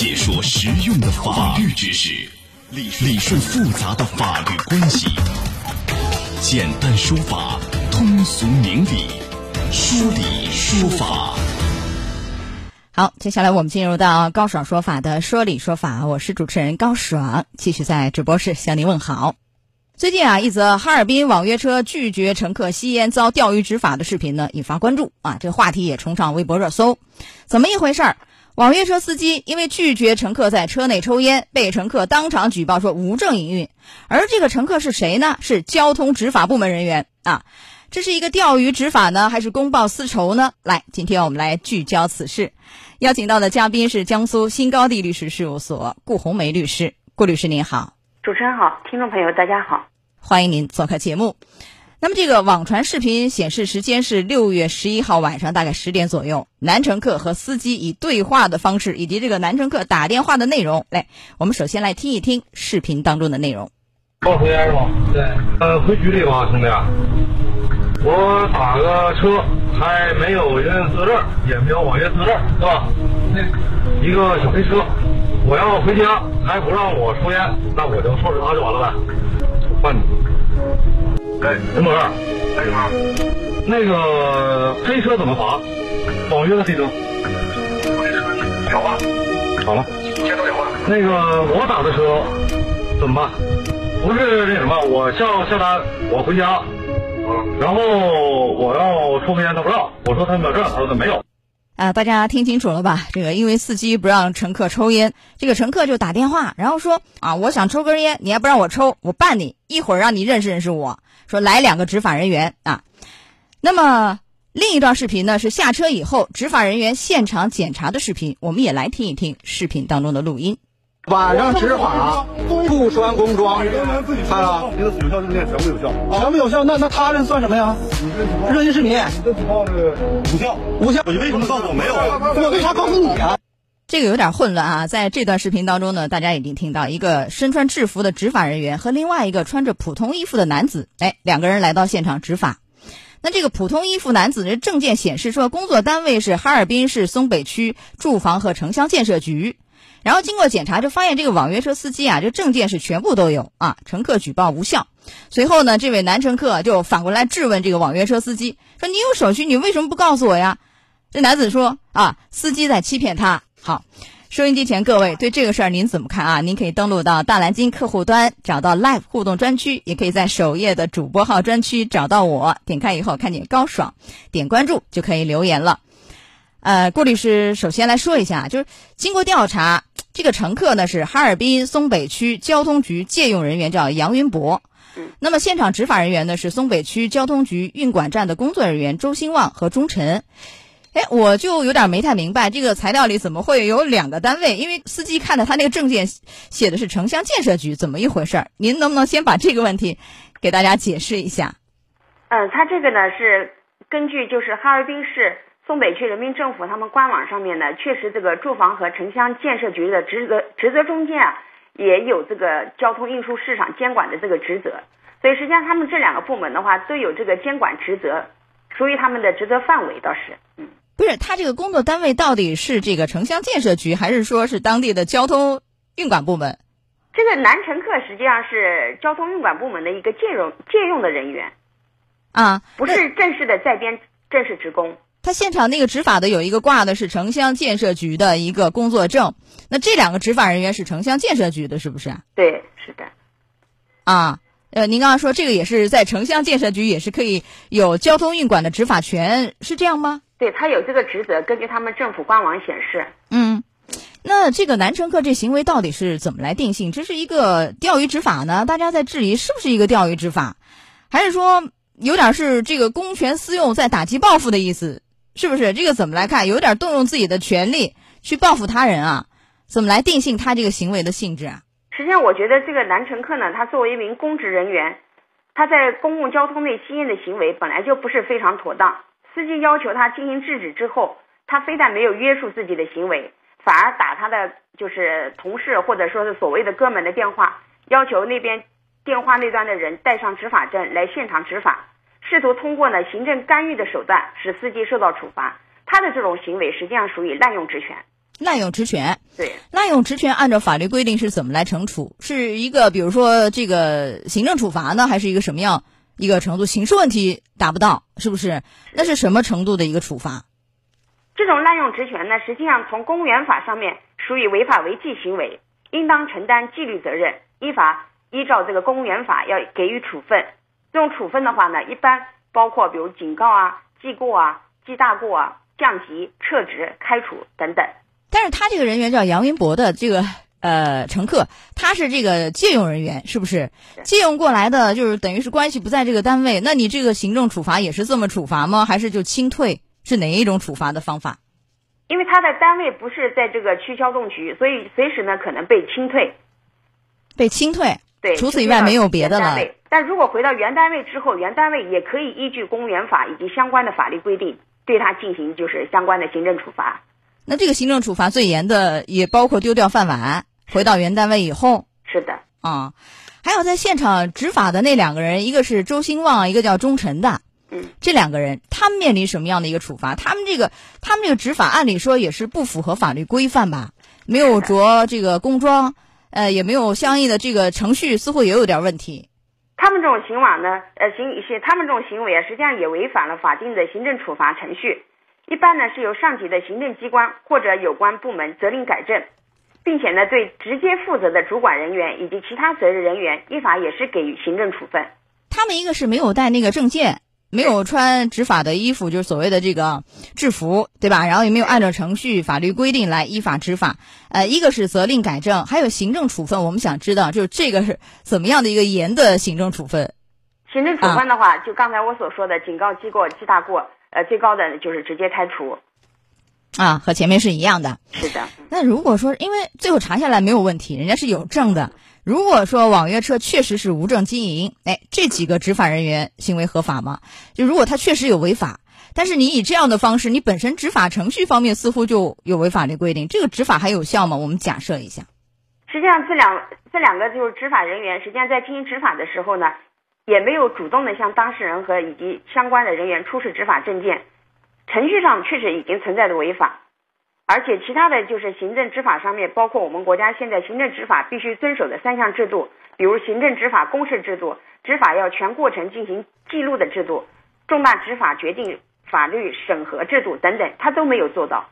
解说实用的法律知识，理理顺复杂的法律关系，简单说法，通俗明理，说理说法。好，接下来我们进入到高爽说法的说理说法，我是主持人高爽，继续在直播室向您问好。最近啊，一则哈尔滨网约车拒绝乘客吸烟遭钓鱼执法的视频呢，引发关注啊，这个话题也冲上微博热搜。怎么一回事儿？网约车司机因为拒绝乘客在车内抽烟，被乘客当场举报说无证营运。而这个乘客是谁呢？是交通执法部门人员啊。这是一个钓鱼执法呢，还是公报私仇呢？来，今天我们来聚焦此事。邀请到的嘉宾是江苏新高地律师事务所顾红梅律师。顾律师您好，主持人好，听众朋友大家好。欢迎您做客节目。那么，这个网传视频显示时间是六月十一号晚上大概十点左右，男乘客和司机以对话的方式，以及这个男乘客打电话的内容。来，我们首先来听一听视频当中的内容。报抽烟是吧？对。呃，回局里吧，兄弟。我打个车，还没有营业资格证，也没有网约资格证，是吧？那一个小黑车，我要回家，还不让我抽烟，那我就收拾他就完了呗。换你。哎，陈博士，哎什么？那个黑车怎么罚？网约的黑车。少吧。好了。先都有啊。那个我打的车怎么办？不是那什么，我下下单，我回家，然后我要抽根烟，他不让，我说他没有证，他说他没有。啊，大家听清楚了吧？这个因为司机不让乘客抽烟，这个乘客就打电话，然后说啊，我想抽根烟，你还不让我抽，我办你，一会儿让你认识认识我。说来两个执法人员啊。那么另一段视频呢，是下车以后执法人员现场检查的视频，我们也来听一听视频当中的录音。晚上执法不穿工装，看了，你的有效证件全部有效，全部有效。那那他这算什么呀？热心市民，你这举报是无效，无效。你为什么告诉我没有？我为啥告诉你啊？这个有点混乱啊！在这段视频当中呢，大家已经听到一个身穿制服的执法人员和另外一个穿着普通衣服的男子，哎，两个人来到现场执法。那这个普通衣服男子的证件显示说，工作单位是哈尔滨市松北区住房和城乡建设局。然后经过检查，就发现这个网约车司机啊，这证件是全部都有啊。乘客举报无效。随后呢，这位男乘客就反过来质问这个网约车司机，说：“你有手续，你为什么不告诉我呀？”这男子说：“啊，司机在欺骗他。”好，收音机前各位对这个事儿您怎么看啊？您可以登录到大蓝鲸客户端，找到 Live 互动专区，也可以在首页的主播号专区找到我，点开以后看见高爽，点关注就可以留言了。呃，郭律师首先来说一下，就是经过调查。这个乘客呢是哈尔滨松北区交通局借用人员，叫杨云博。那么现场执法人员呢是松北区交通局运管站的工作人员周兴旺和钟晨。哎，我就有点没太明白，这个材料里怎么会有两个单位？因为司机看的他那个证件写的是城乡建设局，怎么一回事儿？您能不能先把这个问题给大家解释一下？嗯，他这个呢是根据就是哈尔滨市。松北区人民政府他们官网上面呢，确实这个住房和城乡建设局的职责职责中间啊，也有这个交通运输市场监管的这个职责，所以实际上他们这两个部门的话都有这个监管职责，属于他们的职责范围倒是。嗯，不是他这个工作单位到底是这个城乡建设局，还是说是当地的交通运管部门？这个男乘客实际上是交通运管部门的一个借用借用的人员，啊，不是正式的在编正式职工。他现场那个执法的有一个挂的是城乡建设局的一个工作证，那这两个执法人员是城乡建设局的，是不是？对，是的。啊，呃，您刚刚说这个也是在城乡建设局也是可以有交通运管的执法权，是这样吗？对他有这个职责，根据他们政府官网显示。嗯，那这个男乘客这行为到底是怎么来定性？这是一个钓鱼执法呢？大家在质疑是不是一个钓鱼执法，还是说有点是这个公权私用在打击报复的意思？是不是这个怎么来看？有点动用自己的权利去报复他人啊？怎么来定性他这个行为的性质啊？实际上，我觉得这个男乘客呢，他作为一名公职人员，他在公共交通内吸烟的行为本来就不是非常妥当。司机要求他进行制止之后，他非但没有约束自己的行为，反而打他的就是同事或者说是所谓的哥们的电话，要求那边电话那端的人带上执法证来现场执法。试图通过呢行政干预的手段使司机受到处罚，他的这种行为实际上属于滥用职权。滥用职权。对，滥用职权按照法律规定是怎么来惩处？是一个比如说这个行政处罚呢，还是一个什么样一个程度？刑事问题达不到，是不是？那是什么程度的一个处罚？这种滥用职权呢，实际上从公务员法上面属于违法违纪行为，应当承担纪律责任，依法依照这个公务员法要给予处分。这种处分的话呢，一般包括比如警告啊、记过啊、记大过啊、降级、撤职、开除等等。但是他这个人员叫杨云博的这个呃乘客，他是这个借用人员，是不是？借用过来的，就是等于是关系不在这个单位，那你这个行政处罚也是这么处罚吗？还是就清退？是哪一种处罚的方法？因为他的单位不是在这个区交通局，所以随时呢可能被清退。被清退。对，除此以外没有别的了。但如果回到原单位之后，原单位也可以依据公务员法以及相关的法律规定，对他进行就是相关的行政处罚。那这个行政处罚最严的也包括丢掉饭碗，回到原单位以后。是的。啊，还有在现场执法的那两个人，一个是周兴旺，一个叫钟晨的。嗯。这两个人，他们面临什么样的一个处罚？他们这个，他们这个执法，按理说也是不符合法律规范吧？没有着这个工装。呃，也没有相应的这个程序，似乎也有点问题。他们这种行往呢，呃，行是他们这种行为啊，实际上也违反了法定的行政处罚程序。一般呢是由上级的行政机关或者有关部门责令改正，并且呢对直接负责的主管人员以及其他责任人员，依法也是给予行政处分。他们一个是没有带那个证件。没有穿执法的衣服，就是所谓的这个制服，对吧？然后也没有按照程序、法律规定来依法执法。呃，一个是责令改正，还有行政处分。我们想知道，就是这个是怎么样的一个严的行政处分？行政处分的话，就刚才我所说的警告、记过、记大过，呃，最高的就是直接开除。啊，和前面是一样的。是的。那如果说，因为最后查下来没有问题，人家是有证的。如果说网约车确实是无证经营，哎，这几个执法人员行为合法吗？就如果他确实有违法，但是你以这样的方式，你本身执法程序方面似乎就有违法律规定，这个执法还有效吗？我们假设一下。实际上，这两这两个就是执法人员，实际上在进行执法的时候呢，也没有主动的向当事人和以及相关的人员出示执法证件，程序上确实已经存在着违法。而且其他的就是行政执法上面，包括我们国家现在行政执法必须遵守的三项制度，比如行政执法公示制度、执法要全过程进行记录的制度、重大执法决定法律审核制度等等，他都没有做到。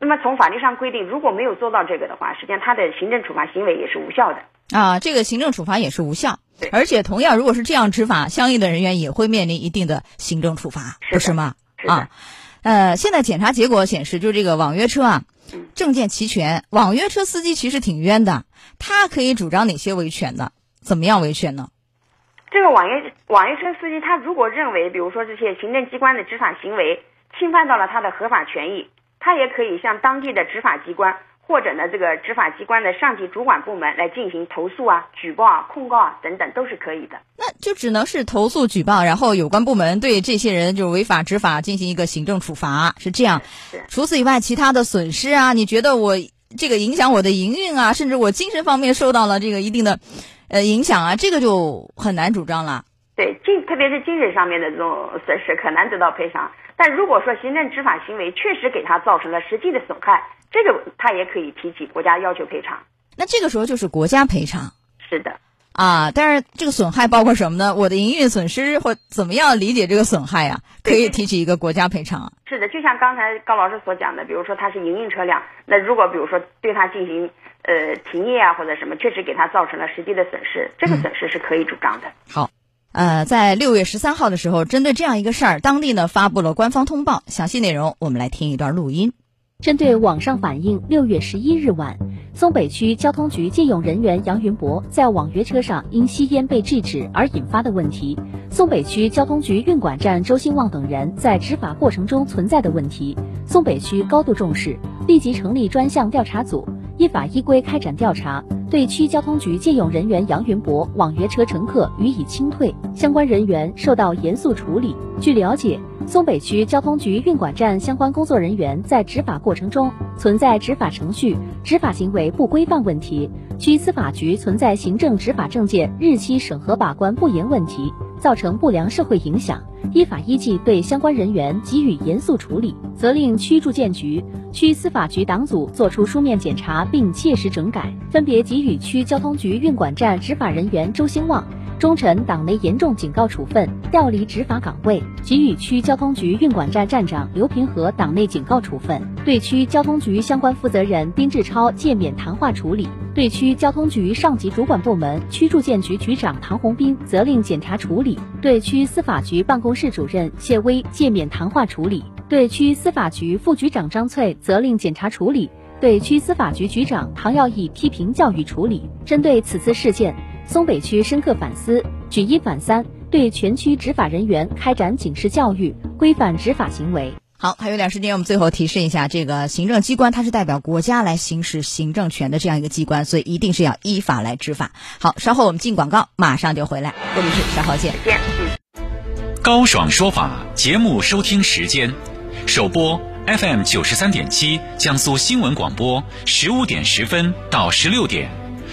那么从法律上规定，如果没有做到这个的话，实际上他的行政处罚行为也是无效的啊。这个行政处罚也是无效，而且同样，如果是这样执法，相应的人员也会面临一定的行政处罚，不是吗？啊。呃，现在检查结果显示，就是这个网约车啊，证件齐全。网约车司机其实挺冤的，他可以主张哪些维权呢？怎么样维权呢？这个网约网约车司机，他如果认为，比如说这些行政机关的执法行为侵犯到了他的合法权益，他也可以向当地的执法机关。或者呢，这个执法机关的上级主管部门来进行投诉啊、举报啊、控告啊等等，都是可以的。那就只能是投诉举报，然后有关部门对这些人就是违法执法进行一个行政处罚，是这样。除此以外，其他的损失啊，你觉得我这个影响我的营运啊，甚至我精神方面受到了这个一定的呃影响啊，这个就很难主张了。对，精特别是精神上面的这种损失，可难得到赔偿。但如果说行政执法行为确实给他造成了实际的损害，这个他也可以提起国家要求赔偿。那这个时候就是国家赔偿。是的。啊，但是这个损害包括什么呢？我的营运损失或怎么样理解这个损害呀？可以提起一个国家赔偿。是的，就像刚才高老师所讲的，比如说他是营运车辆，那如果比如说对他进行呃停业啊或者什么，确实给他造成了实际的损失，这个损失是可以主张的。好。呃，在六月十三号的时候，针对这样一个事儿，当地呢发布了官方通报，详细内容我们来听一段录音。针对网上反映，六月十一日晚，松北区交通局借用人员杨云博在网约车上因吸烟被制止而引发的问题，松北区交通局运管站周兴旺等人在执法过程中存在的问题，松北区高度重视，立即成立专项调查组，依法依规开展调查。对区交通局借用人员杨云博网约车乘客予以清退，相关人员受到严肃处理。据了解，松北区交通局运管站相关工作人员在执法过程中存在执法程序、执法行为不规范问题，区司法局存在行政执法证件日期审核把关不严问题。造成不良社会影响，依法依纪对相关人员给予严肃处理，责令区住建局、区司法局党组作出书面检查并切实整改，分别给予区交通局运管站执法人员周兴旺。中惩党内严重警告处分，调离执法岗位；给予区交通局运管站站长刘平和党内警告处分；对区交通局相关负责人丁志超诫勉谈话处理；对区交通局上级主管部门区住建局局长唐红斌责令检查处理；对区司法局办公室主任谢威诫勉谈话处理；对区司法局副局长张翠责令检查处理；对区司法局局长唐耀义批评教育处理。针对此次事件。松北区深刻反思，举一反三，对全区执法人员开展警示教育，规范执法行为。好，还有点时间，我们最后提示一下，这个行政机关它是代表国家来行使行政权的这样一个机关，所以一定是要依法来执法。好，稍后我们进广告，马上就回来。我们是，稍后见。见。高爽说法节目收听时间，首播 FM 九十三点七，江苏新闻广播，十五点十分到十六点。